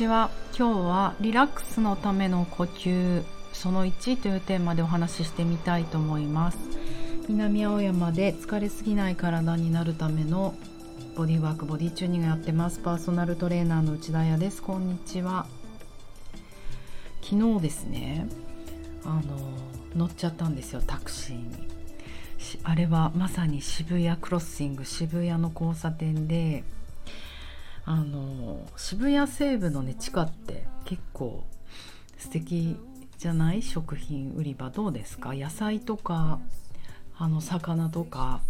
ちは今日はリラックスのための呼吸その1というテーマでお話ししてみたいと思います。南青山で疲れすぎない体になるためのボディワークボディチューニングやってます。パーソナルトレーナーの内田彩です。こんにちは。昨日ですねあの乗っちゃったんですよ。タクシーに。あれはまさに渋谷クロッシング渋谷の交差点であの渋谷西部のね地下って結構素敵じゃない食品売り場どうですか？野菜とかあの魚とか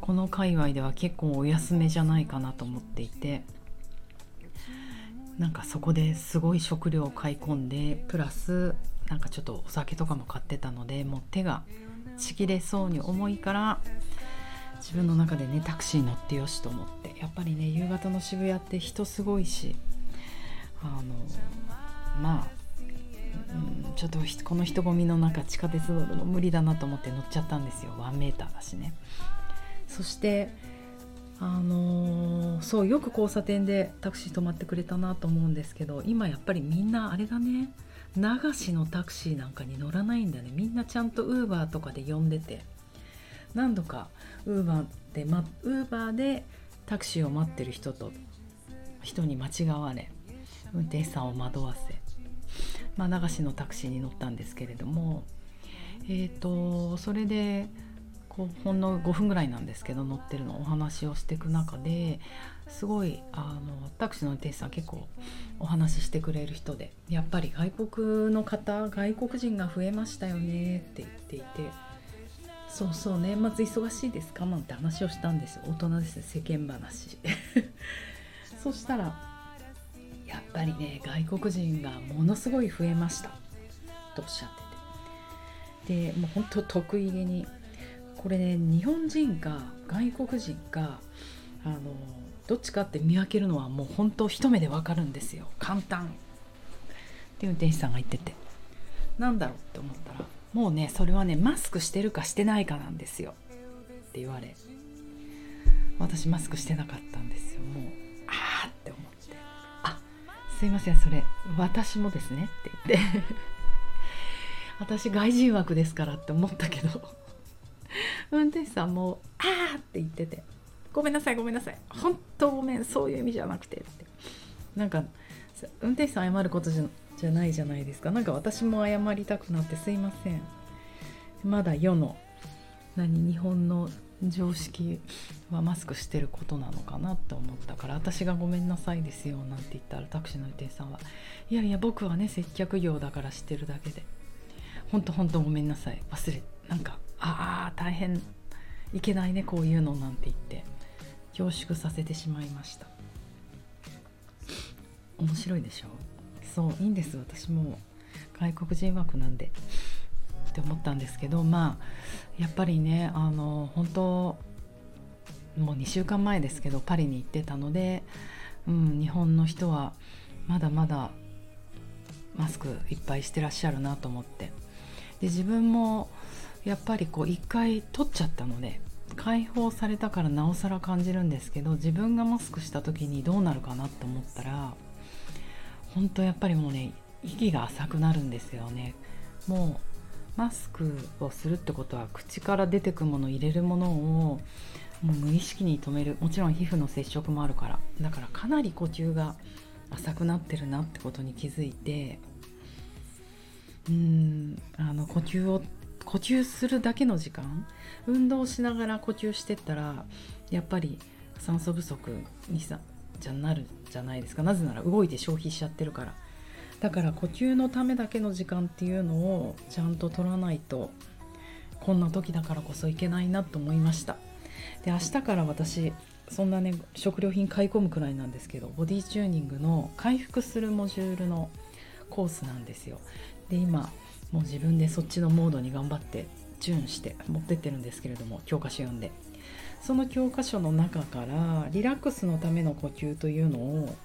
この界隈では結構お安めじゃないかなと思っていてなんかそこですごい食料を買い込んでプラスなんかちょっとお酒とかも買ってたのでもう手がちぎれそうに重いから自分の中でねタクシー乗ってよしと思ってやっぱりね夕方の渋谷って人すごいしあのまあ、うん、ちょっとこの人混みの中地下鉄乗るの無理だなと思って乗っちゃったんですよ。1メーターだしね。そしてあのー、そうよく交差点でタクシー止まってくれたなと思うんですけど今やっぱりみんなあれだね流しのタクシーなんかに乗らないんだね。みんなちゃんとウーバーとかで呼んでて何度かウーバーで、ま、ウーバーでタクシーを待ってる人と人に間違われ運転手さんを惑わせ、まあ、流しのタクシーに乗ったんですけれどもえーと、それでこうほんの5分ぐらいなんですけど乗ってるのお話をしていく中ですごいあのタクシーの運転手さん結構お話ししてくれる人でやっぱり外国の方外国人が増えましたよねって言っていてそうそう年末忙しいですか？なんて話をしたんですよ。大人ですね世間話。そしたらやっぱりね外国人がものすごい増えました。とおっしゃってて。でもう本当得意げに。これね日本人か外国人かあのどっちかって見分けるのはもう本当一目でわかるんですよ。簡単。って運転手さんが言ってて。なんだろうって思ったらもうねそれはねマスクしてるかしてないかなんですよ。って言われ私マスクしてなかったんですよ。もうああって思って。あすいませんそれ私もですね。って言って。私外人枠ですからって思ったけど。運転手さんも「ああ!」って言ってて「ごめんなさいごめんなさい。本当ごめんそういう意味じゃなくて」って。なんか運転手さん謝ることじゃじゃないじゃないですか。なんか私も謝りたくなってすいません。まだ世の何日本の常識はマスクしてることなのかなって思ったから私が「ごめんなさいですよ」なんて言ったらタクシーの運転手さんは「いやいや僕はね接客業だからしてるだけでほんとほんとごめんなさい。忘れなんかああ大変。いけないねこういうのなんて言って。恐縮させてしまいました。面白いでしょ？そういいんです。私も。外国人枠なんで。って思ったんですけどまあやっぱりねあの本当もう2週間前ですけどパリに行ってたので、うん、日本の人はまだまだマスクいっぱいしてらっしゃるなと思って。で自分もやっぱりこう一回取っちゃったので解放されたからなおさら感じるんですけど自分がマスクした時にどうなるかなと思ったら本当やっぱりもうね息が浅くなるんですよね。もうマスクをするってことは口から出てくもの入れるものをもう無意識に止める。もちろん皮膚の接触もあるから。だからかなり呼吸が浅くなってるなってことに気づいて。うんあの呼吸を呼吸するだけの時間。運動しながら呼吸してったらやっぱり酸素不足にさじゃなるじゃないですか。なぜなら動いて消費しちゃってるから。だから呼吸のためだけの時間っていうのをちゃんと取らないとこんな時だからこそいけないなと思いました。で明日から私そんなね食料品買い込むくらいなんですけどボディチューニングの回復するモジュールのコースなんですよ。で今もう自分でそっちのモードに頑張ってチューンして持ってってるんですけれども教科書読んで。その教科書の中からリラックスのための呼吸というのを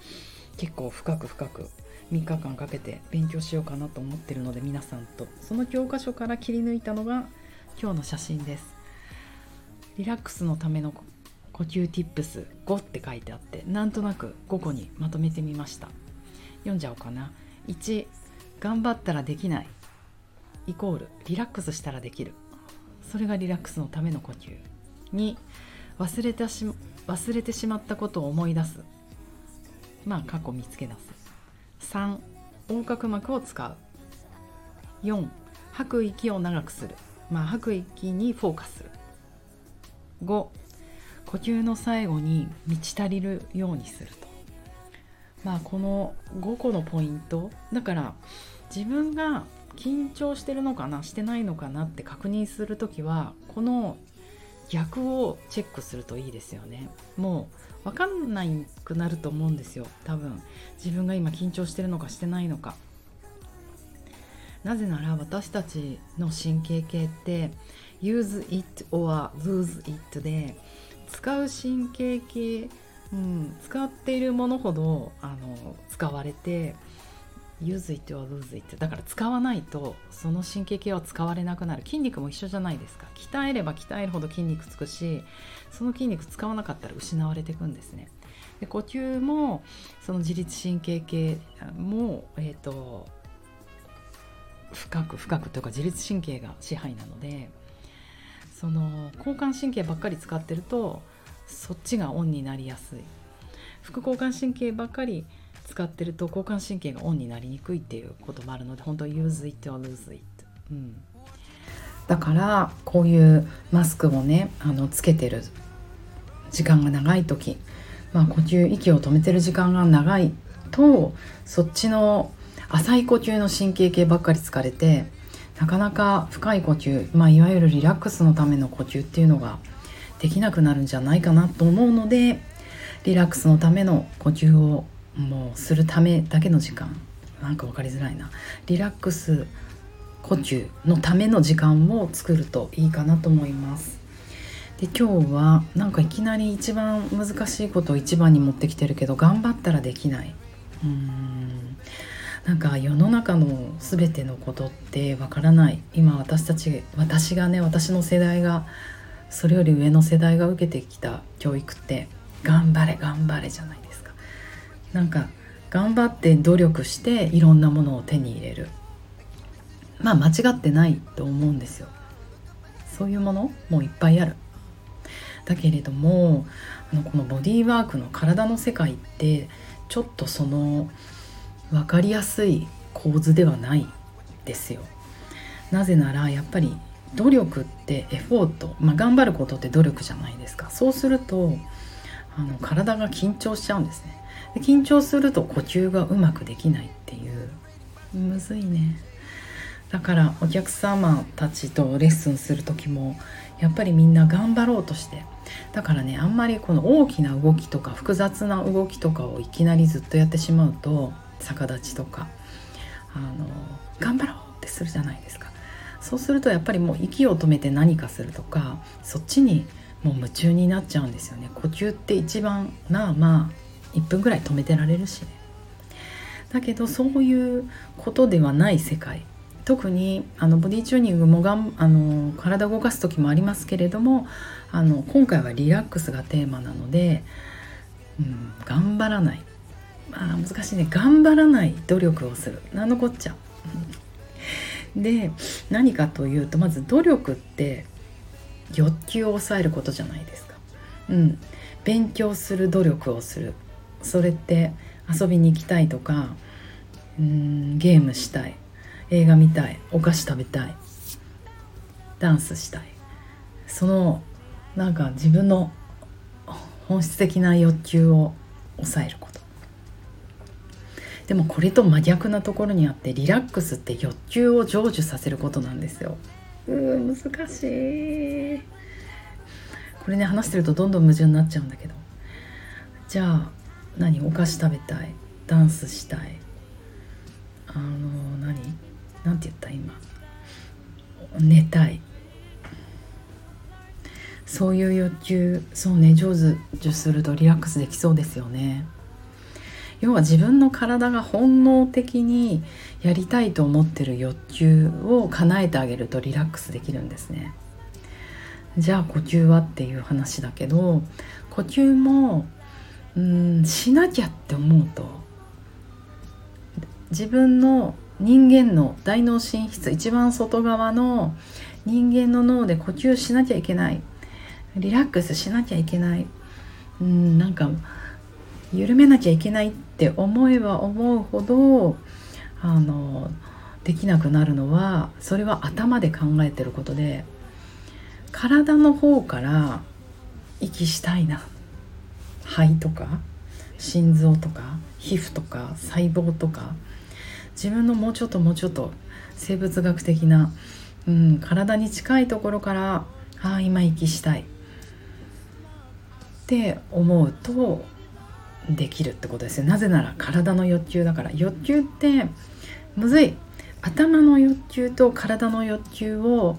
結構深く深く3日間かけて勉強しようかなと思ってるので皆さんと。その教科書から切り抜いたのが今日の写真です。リラックスのための呼吸 Tips5 って書いてあってなんとなく5個にまとめてみました。読んじゃおうかな。1頑張ったらできない。イコールリラックスしたらできる。それがリラックスのための呼吸。2忘れたし忘れてしまったことを思い出す。まあ過去見つけ出す。3横隔膜を使う。4吐く息を長くする。まあ吐く息にフォーカスる。5呼吸の最後に満ち足りるようにすると。まあこの5個のポイント。だから自分が緊張してるのかなしてないのかなって確認する時はこの逆をチェックするといいですよね。もう分かんないくなると思うんですよ。多分。自分が今緊張してるのかしてないのか。なぜなら私たちの神経系って use it or lose it で使う神経系、うん、使っているものほどあの使われて use it or lose it だから使わないとその神経系は使われなくなる。筋肉も一緒じゃないですか。鍛えれば鍛えるほど筋肉つくしその筋肉使わなかったら失われていくんですね。で呼吸もその自律神経系も、えーと、深く深くというか自律神経が支配なのでその交感神経ばっかり使ってるとそっちがオンになりやすい。副交感神経ばっかり使使ってると交感神経がオンになりにくいっていうこともあるので本当 use it or lose it、うん、だからこういうマスクをねあのつけてる時間が長い時、まあ、呼吸息を止めてる時間が長いとそっちの浅い呼吸の神経系ばっかり疲れてなかなか深い呼吸、まあ、いわゆるリラックスのための呼吸っていうのができなくなるんじゃないかなと思うのでリラックスのための呼吸をもうするためだけの時間。なんか分かりづらいな。リラックス呼吸のための時間を作るといいかなと思います。で今日はなんかいきなり一番難しいことを一番に持ってきてるけど頑張ったらできない。うーん。なんか世の中の全てのことってわからない。今私たち私がね私の世代がそれより上の世代が受けてきた教育って頑張れ頑張れじゃないですなんか頑張って努力していろんなものを手に入れる。まあ間違ってないと思うんですよ。そういうものもういっぱいある。だけれどもあのこのボディーワークの体の世界ってちょっとその分かりやすい構図ではないですよ。なぜならやっぱり努力ってエフォート、まあ、頑張ることって努力じゃないですか。そうするとあの体が緊張しちゃうんですね。緊張すると呼吸がうまくできないっていう。むずいね。だからお客様たちとレッスンする時もやっぱりみんな頑張ろうとして。だからねあんまりこの大きな動きとか複雑な動きとかをいきなりずっとやってしまうと逆立ちとかあの頑張ろうってするじゃないですか。そうするとやっぱりもう息を止めて何かするとかそっちにもう夢中になっちゃうんですよね。呼吸って一番まあまあ1分ぐらい止めてられるしね。だけどそういうことではない世界。特にあのボディチューニングもがんあの体動かす時もありますけれどもあの今回はリラックスがテーマなので、うん、頑張らない。まあ難しいね。頑張らない努力をする。何のこっちゃ。で何かというとまず努力って欲求を抑えることじゃないですか。うん、勉強する努力をする。それって遊びに行きたいとかうんゲームしたい映画見たいお菓子食べたいダンスしたい。そのなんか自分の本質的な欲求を抑えること。でもこれと真逆なところにあってリラックスって欲求を成就させることなんですよ。うー難しい。これね話してるとどんどん矛盾になっちゃうんだけど。じゃあ何お菓子食べたいダンスしたい。あの何？何て言った今？寝たい。そういう欲求そうね上手するとリラックスできそうですよね。要は自分の体が本能的にやりたいと思ってる欲求を叶えてあげるとリラックスできるんですね。じゃあ呼吸はっていう話だけど呼吸もうんしなきゃって思うと自分の人間の大脳神室一番外側の人間の脳で呼吸しなきゃいけない。リラックスしなきゃいけない。うんなんか緩めなきゃいけないって思えば思うほどあのできなくなるのはそれは頭で考えてることで体の方から息したいな。肺とか心臓とか皮膚とか細胞とか自分のもうちょっともうちょっと生物学的な、うん、体に近いところからああ今息したい。って思うとできるってことですよ。なぜなら体の欲求だから。欲求ってむずい。頭の欲求と体の欲求を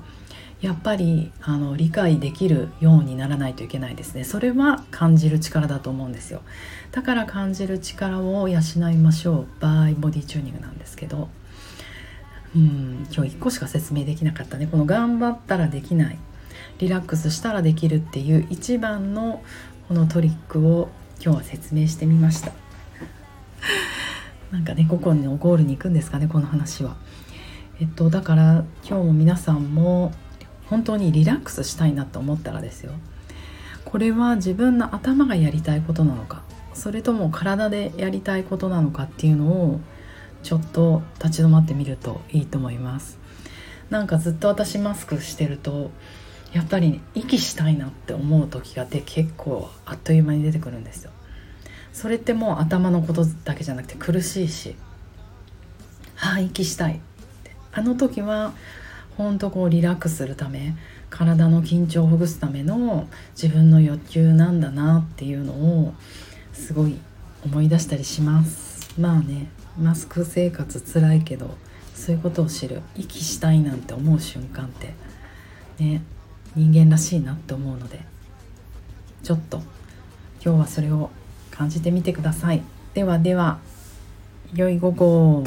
やっぱりあの理解できるようにならないといけないですね。それは感じる力だと思うんですよ。だから感じる力を養いましょう。バイボディチューニングなんですけど。うん今日1個しか説明できなかったね。この頑張ったらできない。リラックスしたらできるっていう一番のこのトリックを今日は説明してみました。なんかねここのゴールに行くんですかねこの話は。えっとだから今日も皆さんも本当にリラックスしたいなと思ったらですよ。これは自分の頭がやりたいことなのか。それとも体でやりたいことなのかっていうのをちょっと立ち止まってみるといいと思います。なんかずっと私マスクしてるとやっぱり、ね、息したいなって思う時があって結構あっという間に出てくるんですよ。それってもう頭のことだけじゃなくて苦しいしああ息したいあの時はほんとこうリラックスするため体の緊張をほぐすための自分の欲求なんだなっていうのをすごい思い出したりします。まあねマスク生活辛いけどそういうことを知る息したいなんて思う瞬間ってね人間らしいなって思うのでちょっと今日はそれを感じてみてください。ではでは良い午後